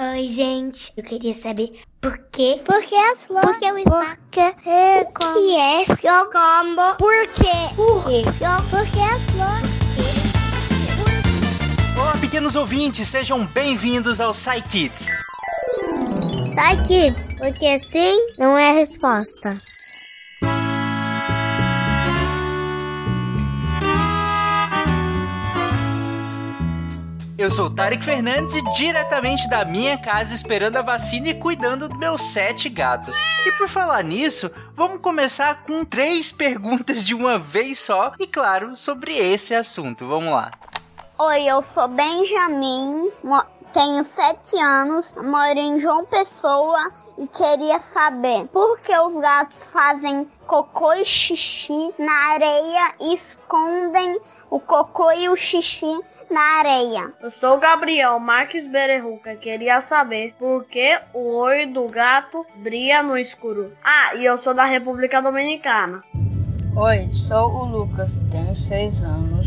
Oi, gente. Eu queria saber por quê? Por que as flores? Por que o é O que é eu como. Por quê? Por quê? Eu, porque as flores. Olá, pequenos ouvintes, sejam bem-vindos ao Psy Kids. Sai, kids. Porque sim não é a resposta. Eu sou o Tarek Fernandes e diretamente da minha casa esperando a vacina e cuidando dos meus sete gatos. E por falar nisso, vamos começar com três perguntas de uma vez só e, claro, sobre esse assunto. Vamos lá. Oi, eu sou Benjamin, tenho 7 anos, moro em João Pessoa e queria saber por que os gatos fazem cocô e xixi na areia e escondem o cocô e o xixi na areia. Eu sou o Gabriel Marques Bererruca. Queria saber por que o olho do gato brilha no escuro. Ah, e eu sou da República Dominicana. Oi, sou o Lucas, tenho seis anos,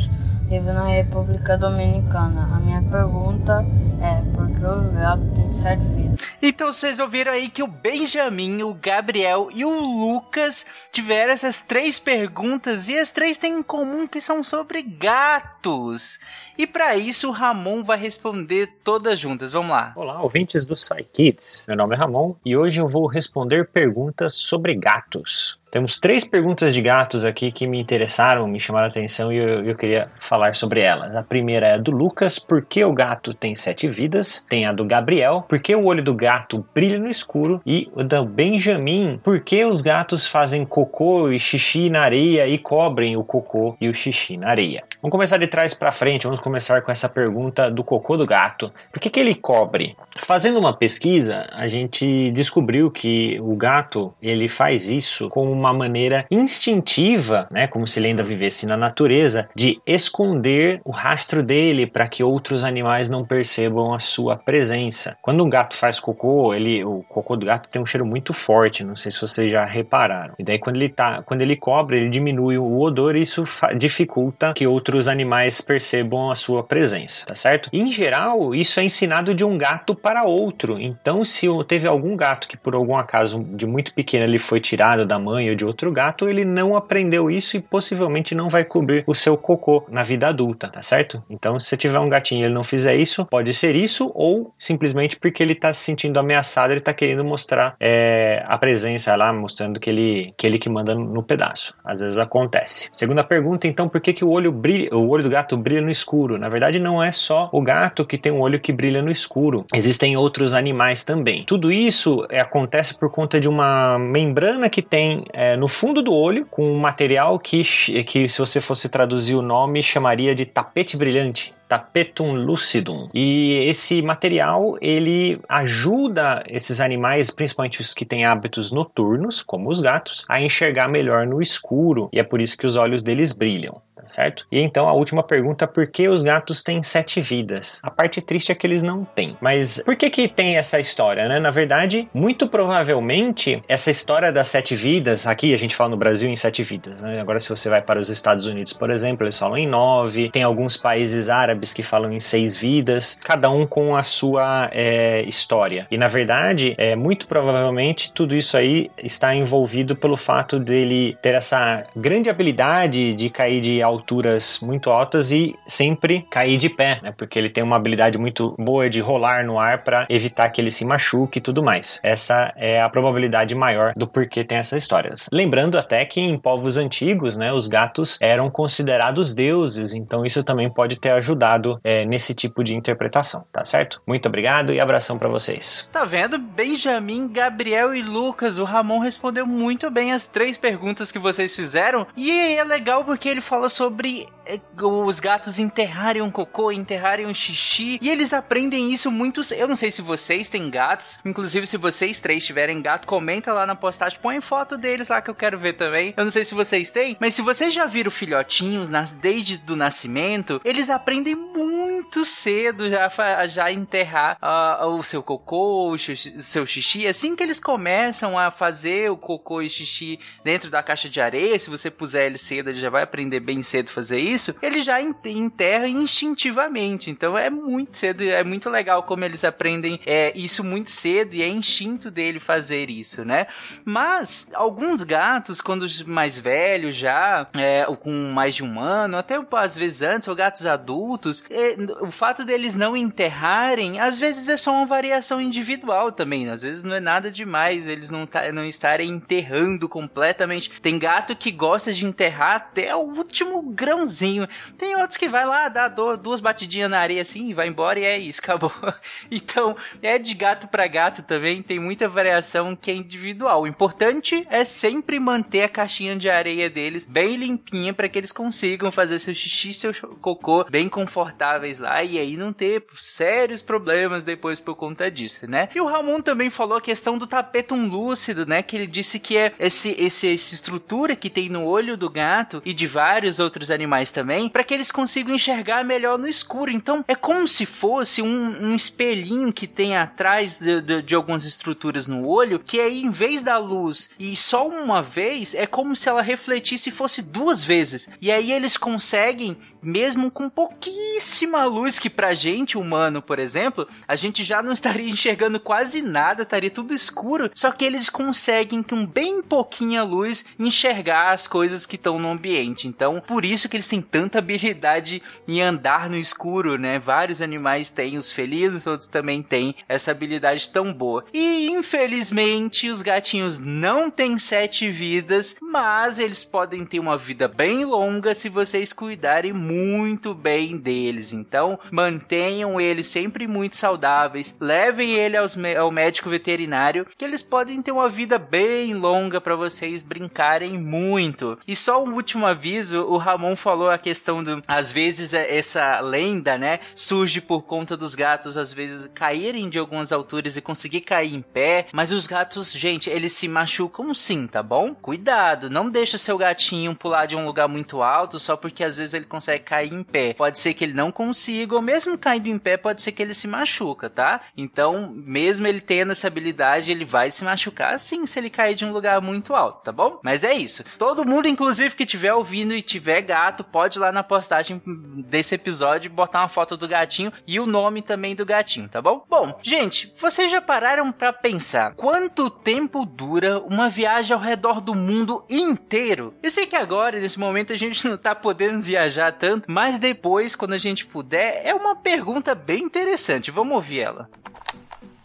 vivo na República Dominicana. A minha pergunta é por que o gato tem sete vidas? Então vocês ouviram aí que o Benjamin, o Gabriel e o Lucas tiveram essas três perguntas e as três têm em comum que são sobre gatos. E para isso o Ramon vai responder todas juntas. Vamos lá. Olá, ouvintes do Kids. Meu nome é Ramon e hoje eu vou responder perguntas sobre gatos. Temos três perguntas de gatos aqui que me interessaram, me chamaram a atenção e eu, eu queria falar sobre elas. A primeira é a do Lucas, por que o gato tem sete vidas? Tem a do Gabriel, por que o olho do gato brilha no escuro? E o da Benjamin, por que os gatos fazem cocô e xixi na areia e cobrem o cocô e o xixi na areia? Vamos começar de trás para frente, vamos começar com essa pergunta do cocô do gato. Por que, que ele cobre? Fazendo uma pesquisa, a gente descobriu que o gato ele faz isso com uma maneira instintiva, né, como se ele ainda vivesse na natureza, de esconder o rastro dele para que outros animais não percebam a sua presença. Quando um gato faz cocô, ele, o cocô do gato tem um cheiro muito forte, não sei se vocês já repararam. E daí quando ele tá, quando ele cobre, ele diminui o odor e isso dificulta que outros animais percebam a sua presença, tá certo? Em geral, isso é ensinado de um gato para outro. Então, se teve algum gato que por algum acaso de muito pequeno ele foi tirado da mãe de outro gato, ele não aprendeu isso e possivelmente não vai cobrir o seu cocô na vida adulta, tá certo? Então, se tiver um gatinho e ele não fizer isso, pode ser isso ou simplesmente porque ele tá se sentindo ameaçado, ele tá querendo mostrar é, a presença lá, mostrando que ele que ele que manda no, pedaço. Às vezes acontece. Segunda pergunta, então, por que, que o olho brilha, o olho do gato brilha no escuro? Na verdade, não é só o gato que tem um olho que brilha no escuro. Existem outros animais também. Tudo isso é, acontece por conta de uma membrana que tem é, no fundo do olho, com um material que, que, se você fosse traduzir o nome, chamaria de tapete brilhante. Tapetum lucidum. E esse material, ele ajuda esses animais, principalmente os que têm hábitos noturnos, como os gatos, a enxergar melhor no escuro. E é por isso que os olhos deles brilham. tá Certo? E então a última pergunta: por que os gatos têm sete vidas? A parte triste é que eles não têm. Mas por que que tem essa história, né? Na verdade, muito provavelmente essa história das sete vidas, aqui a gente fala no Brasil em sete vidas, né? Agora se você vai para os Estados Unidos, por exemplo, eles falam em nove. Tem alguns países árabes que falam em seis vidas, cada um com a sua é, história. E na verdade, é muito provavelmente tudo isso aí está envolvido pelo fato dele ter essa grande habilidade de cair de alturas muito altas e sempre cair de pé, né? Porque ele tem uma habilidade muito boa de rolar no ar para evitar que ele se machuque e tudo mais. Essa é a probabilidade maior do porquê tem essas histórias. Lembrando até que em povos antigos, né, os gatos eram considerados deuses, então isso também pode ter ajudado é, nesse tipo de interpretação, tá certo? Muito obrigado e abração para vocês. Tá vendo? Benjamin, Gabriel e Lucas. O Ramon respondeu muito bem as três perguntas que vocês fizeram. E é legal porque ele fala sobre é, os gatos enterrarem um cocô, enterrarem um xixi. E eles aprendem isso muito. Eu não sei se vocês têm gatos. Inclusive, se vocês três tiverem gato, comenta lá na postagem. Põe foto deles lá que eu quero ver também. Eu não sei se vocês têm, mas se vocês já viram filhotinhos nas, desde do nascimento, eles aprendem aprendem muito cedo já, já enterrar uh, o seu cocô, o seu xixi. Assim que eles começam a fazer o cocô e xixi dentro da caixa de areia, se você puser ele cedo, ele já vai aprender bem cedo fazer isso. Ele já enterra instintivamente. Então é muito cedo, é muito legal como eles aprendem é, isso muito cedo e é instinto dele fazer isso, né? Mas alguns gatos, quando mais velhos já, é, com mais de um ano, até às vezes antes, ou gatos adultos, é, o fato deles não enterrarem, às vezes é só uma variação individual também. Às vezes não é nada demais eles não, tá, não estarem enterrando completamente. Tem gato que gosta de enterrar até o último grãozinho. Tem outros que vai lá, dá duas batidinhas na areia assim e vai embora e é isso, acabou. Então, é de gato para gato também, tem muita variação que é individual. O importante é sempre manter a caixinha de areia deles bem limpinha para que eles consigam fazer seu xixi e seu cocô bem confortáveis lá e aí não ter sérios problemas depois por conta disso, né? E o Ramon também falou a questão do tapetum lúcido, né? Que ele disse que é esse, esse essa estrutura que tem no olho do gato e de vários outros animais também, para que eles consigam enxergar melhor no escuro. Então é como se fosse um, um espelhinho que tem atrás de, de, de algumas estruturas no olho, que aí em vez da luz e só uma vez, é como se ela refletisse e fosse duas vezes. E aí eles conseguem, mesmo com pouquíssima luz, que pra gente humano, por exemplo, a gente já não estaria enxergando quase nada, estaria tudo escuro, só que eles conseguem com bem pouquinha luz enxergar as coisas que estão no ambiente. Então, por isso que eles têm tanta habilidade em andar no escuro, né? Vários animais têm, os felinos, outros também têm essa habilidade tão boa. E infelizmente os gatinhos não têm sete vidas, mas eles podem ter uma vida bem longa se vocês cuidarem muito bem deles. Então, mantenham eles sempre muito saudáveis, levem ele aos, ao médico veterinário, que eles podem ter uma vida bem longa para vocês brincarem muito. E só um último aviso, o Ramon falou a questão do às vezes é, essa lenda, né, surge por conta dos gatos às vezes caírem de algumas alturas e conseguir cair em pé, mas os gatos, gente, eles se machucam sim, tá bom? Cuidado, não deixa seu gatinho pular de um lugar muito alto só porque às vezes ele consegue cair em pé. Pode ser que ele não consiga, ou mesmo caindo em pé, pode ser que ele se machuca, tá? Então, mesmo ele tendo essa habilidade, ele vai se machucar sim se ele cair de um lugar muito alto, tá bom? Mas é isso. Todo mundo, inclusive, que estiver ouvindo e tiver gato, pode ir lá na postagem desse episódio botar uma foto do gatinho e o nome também do gatinho, tá bom? Bom, gente, vocês já pararam para pensar quanto tempo dura uma viagem ao redor do mundo inteiro? Eu sei que agora, nesse momento, a gente não tá podendo viajar tanto, mas depois, quando a gente puder, é uma pergunta bem interessante. Vamos ouvir ela.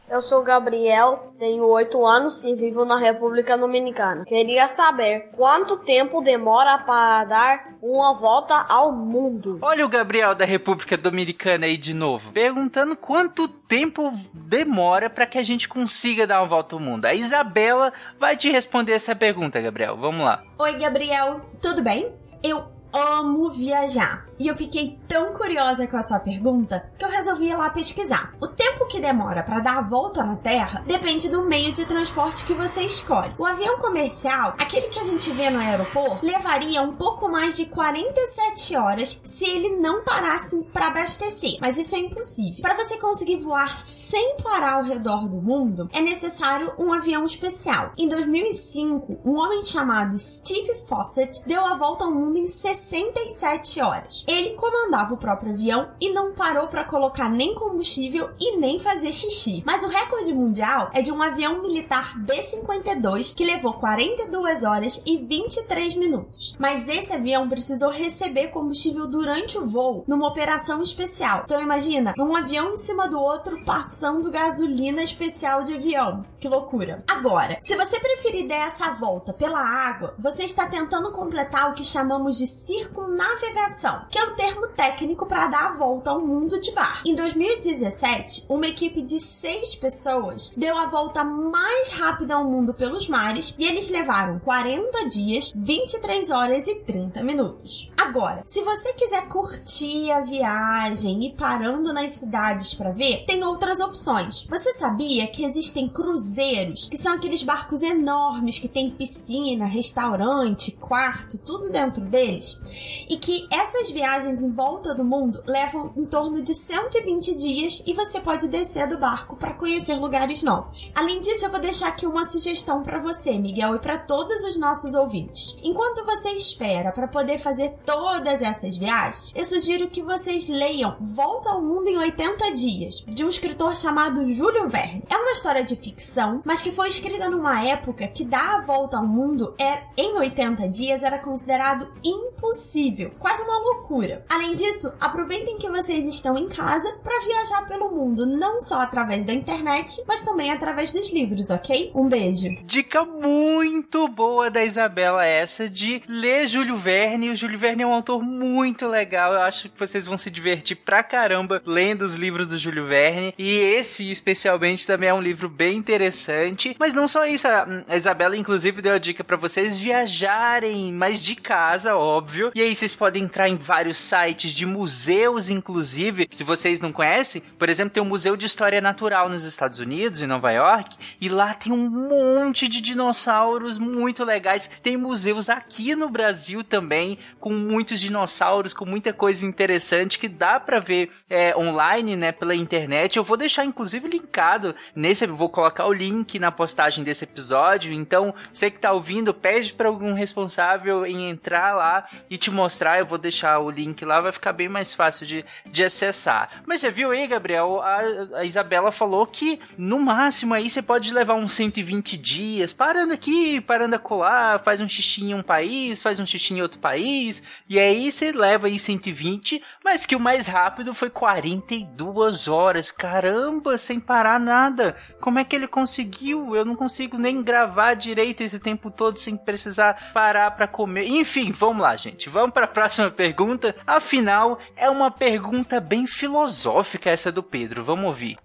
Eu sou Gabriel, tenho 8 anos e vivo na República Dominicana. Queria saber quanto tempo demora para dar uma volta ao mundo. Olha o Gabriel da República Dominicana aí de novo, perguntando quanto tempo demora para que a gente consiga dar uma volta ao mundo. A Isabela vai te responder essa pergunta, Gabriel. Vamos lá. Oi, Gabriel, tudo bem? Eu amo viajar. E eu fiquei tão curiosa com a sua pergunta que eu resolvi ir lá pesquisar. O tempo que demora para dar a volta na Terra depende do meio de transporte que você escolhe. O avião comercial, aquele que a gente vê no aeroporto, levaria um pouco mais de 47 horas se ele não parasse para abastecer. Mas isso é impossível. Para você conseguir voar sem parar ao redor do mundo, é necessário um avião especial. Em 2005, um homem chamado Steve Fawcett deu a volta ao mundo em 67 horas. Ele comandava o próprio avião e não parou para colocar nem combustível e nem fazer xixi. Mas o recorde mundial é de um avião militar B-52 que levou 42 horas e 23 minutos. Mas esse avião precisou receber combustível durante o voo, numa operação especial. Então imagina, um avião em cima do outro passando gasolina especial de avião. Que loucura. Agora, se você preferir dar essa volta pela água, você está tentando completar o que chamamos de circunnavegação, que é o termo técnico para dar a volta ao mundo de bar. Em 2017, uma equipe de seis pessoas deu a volta mais rápida ao mundo pelos mares e eles levaram 40 dias, 23 horas e 30 minutos. Agora, se você quiser curtir a viagem e parando nas cidades para ver, tem outras opções. Você sabia que existem cruzeiros, que são aqueles barcos enormes que tem piscina, restaurante, quarto, tudo dentro deles? E que essas viagens viagens em volta do mundo levam em torno de 120 dias e você pode descer do barco para conhecer lugares novos. Além disso, eu vou deixar aqui uma sugestão para você, Miguel, e para todos os nossos ouvintes. Enquanto você espera para poder fazer todas essas viagens, eu sugiro que vocês leiam Volta ao Mundo em 80 Dias, de um escritor chamado Júlio Verne. É uma história de ficção, mas que foi escrita numa época que dar a volta ao mundo é, em 80 dias era considerado impossível, quase uma loucura. Além disso, aproveitem que vocês estão em casa para viajar pelo mundo, não só através da internet, mas também através dos livros, ok? Um beijo. Dica muito boa da Isabela essa de ler Júlio Verne. O Júlio Verne é um autor muito legal. Eu acho que vocês vão se divertir pra caramba lendo os livros do Júlio Verne. E esse, especialmente, também é um livro bem interessante. Mas não só isso, a Isabela, inclusive, deu a dica para vocês viajarem mais de casa, óbvio. E aí vocês podem entrar em vários sites de museus, inclusive. Se vocês não conhecem, por exemplo, tem o Museu de História Natural nos Estados Unidos, em Nova York, e lá tem um monte de dinossauros muito legais. Tem museus aqui no Brasil também, com muitos dinossauros, com muita coisa interessante que dá para ver é, online, né, pela internet. Eu vou deixar, inclusive, linkado nesse. Vou colocar o link na postagem desse episódio. Então, você que tá ouvindo, pede para algum responsável em entrar lá e te mostrar. Eu vou deixar o link lá, vai ficar bem mais fácil de, de acessar. Mas você viu aí, Gabriel? A, a Isabela falou que no máximo aí você pode levar uns 120 dias parando aqui, parando acolá, faz um xixi em um país, faz um xixi em outro país, e aí você leva aí 120, mas que o mais rápido foi 42 horas. Caramba, sem parar nada. Como é que ele conseguiu? Eu não consigo nem gravar direito esse tempo todo sem precisar parar para comer. Enfim, vamos lá, gente. Vamos para a próxima pergunta. Afinal, é uma pergunta bem filosófica essa do Pedro. Vamos ouvir.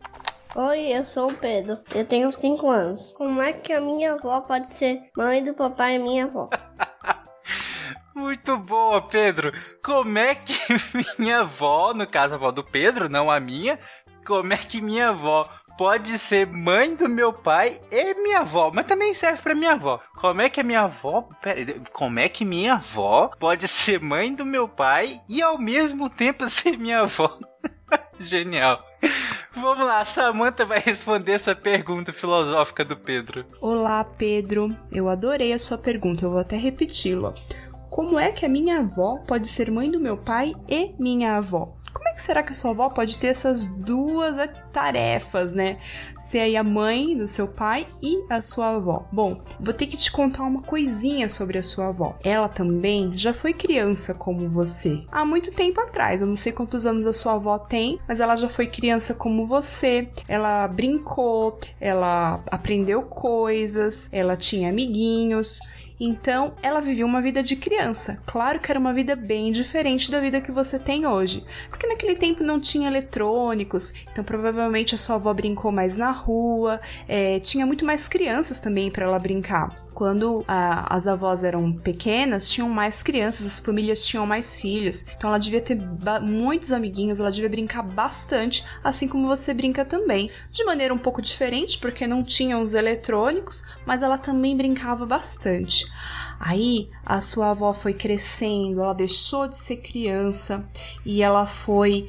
Oi, eu sou o Pedro. Eu tenho 5 anos. Como é que a minha avó pode ser mãe do papai e minha avó? Muito boa, Pedro. Como é que minha avó, no caso a avó do Pedro, não a minha, como é que minha avó pode ser mãe do meu pai e minha avó, mas também serve para minha avó. Como é que a minha avó, pera, como é que minha avó pode ser mãe do meu pai e ao mesmo tempo ser minha avó? Genial. Vamos lá, a Samantha vai responder essa pergunta filosófica do Pedro. Olá, Pedro. Eu adorei a sua pergunta, eu vou até repeti-la. Como é que a minha avó pode ser mãe do meu pai e minha avó? É que será que a sua avó pode ter essas duas tarefas, né? Ser aí a mãe do seu pai e a sua avó. Bom, vou ter que te contar uma coisinha sobre a sua avó. Ela também já foi criança como você. Há muito tempo atrás, eu não sei quantos anos a sua avó tem, mas ela já foi criança como você. Ela brincou, ela aprendeu coisas, ela tinha amiguinhos. Então, ela vivia uma vida de criança. Claro que era uma vida bem diferente da vida que você tem hoje, porque naquele tempo não tinha eletrônicos, então provavelmente a sua avó brincou mais na rua, é, tinha muito mais crianças também para ela brincar. Quando a, as avós eram pequenas, tinham mais crianças, as famílias tinham mais filhos, então ela devia ter muitos amiguinhos, ela devia brincar bastante, assim como você brinca também. De maneira um pouco diferente, porque não tinha os eletrônicos, mas ela também brincava bastante. Aí a sua avó foi crescendo, ela deixou de ser criança e ela foi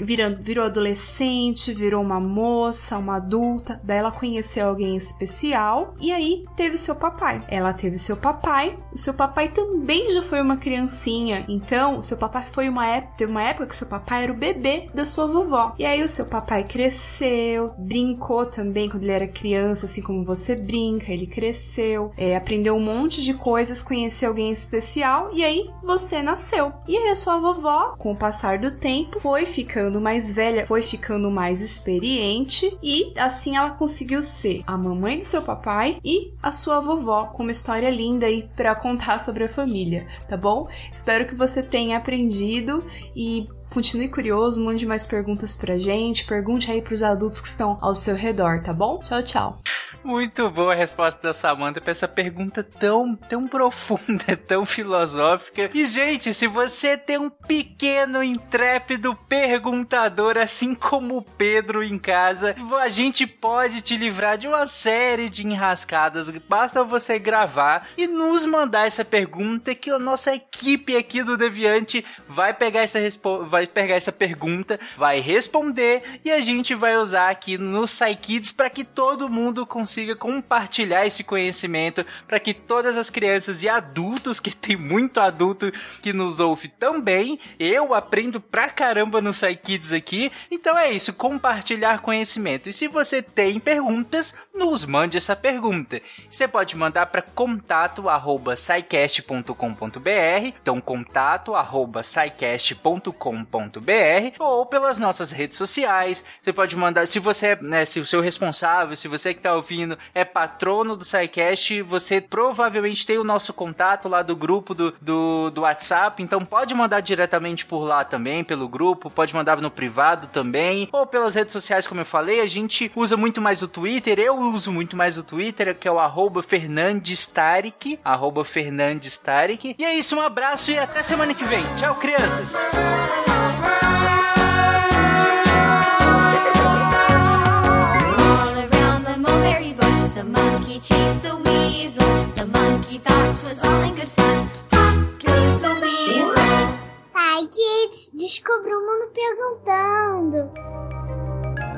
virando, virou adolescente, virou uma moça, uma adulta, daí ela conheceu alguém especial e aí teve seu papai. Ela teve seu papai, o seu papai também já foi uma criancinha, então o seu papai foi uma época, teve uma época que seu papai era o bebê da sua vovó. E aí o seu papai cresceu, brincou também quando ele era criança, assim como você brinca, ele cresceu, é, aprendeu um monte de coisas, conheceu alguém especial e aí você nasceu. E aí a sua vovó, com o passar do tempo, foi ficando ficando mais velha, foi ficando mais experiente e assim ela conseguiu ser a mamãe do seu papai e a sua vovó, com uma história linda aí para contar sobre a família, tá bom? Espero que você tenha aprendido e Continue curioso, mande mais perguntas pra gente, pergunte aí pros adultos que estão ao seu redor, tá bom? Tchau, tchau. Muito boa a resposta da Samantha pra essa pergunta tão, tão profunda, tão filosófica. E, gente, se você tem um pequeno, intrépido perguntador, assim como o Pedro em casa, a gente pode te livrar de uma série de enrascadas. Basta você gravar e nos mandar essa pergunta que a nossa equipe aqui do Deviante vai pegar essa, vai pegar essa pergunta, vai responder e a gente vai usar aqui no SciKids para que todo mundo consiga compartilhar esse conhecimento, para que todas as crianças e adultos, que tem muito adulto que nos ouve também, eu aprendo pra caramba no SciKids aqui. Então é isso, compartilhar conhecimento. E se você tem perguntas, nos mande essa pergunta. Você pode mandar para contato@scicast.com.br, então contato@scicast.com.br ou pelas nossas redes sociais. Você pode mandar, se você, né, se o seu responsável, se você que está ouvindo é patrono do SciCast, você provavelmente tem o nosso contato lá do grupo do, do, do WhatsApp, então pode mandar diretamente por lá também, pelo grupo, pode mandar no privado também, ou pelas redes sociais, como eu falei, a gente usa muito mais o Twitter, eu uso muito mais o Twitter, que é o arroba Fernandestarik, arroba Fernandestarik. E é isso, um abraço e até semana que vem. Tchau, crianças!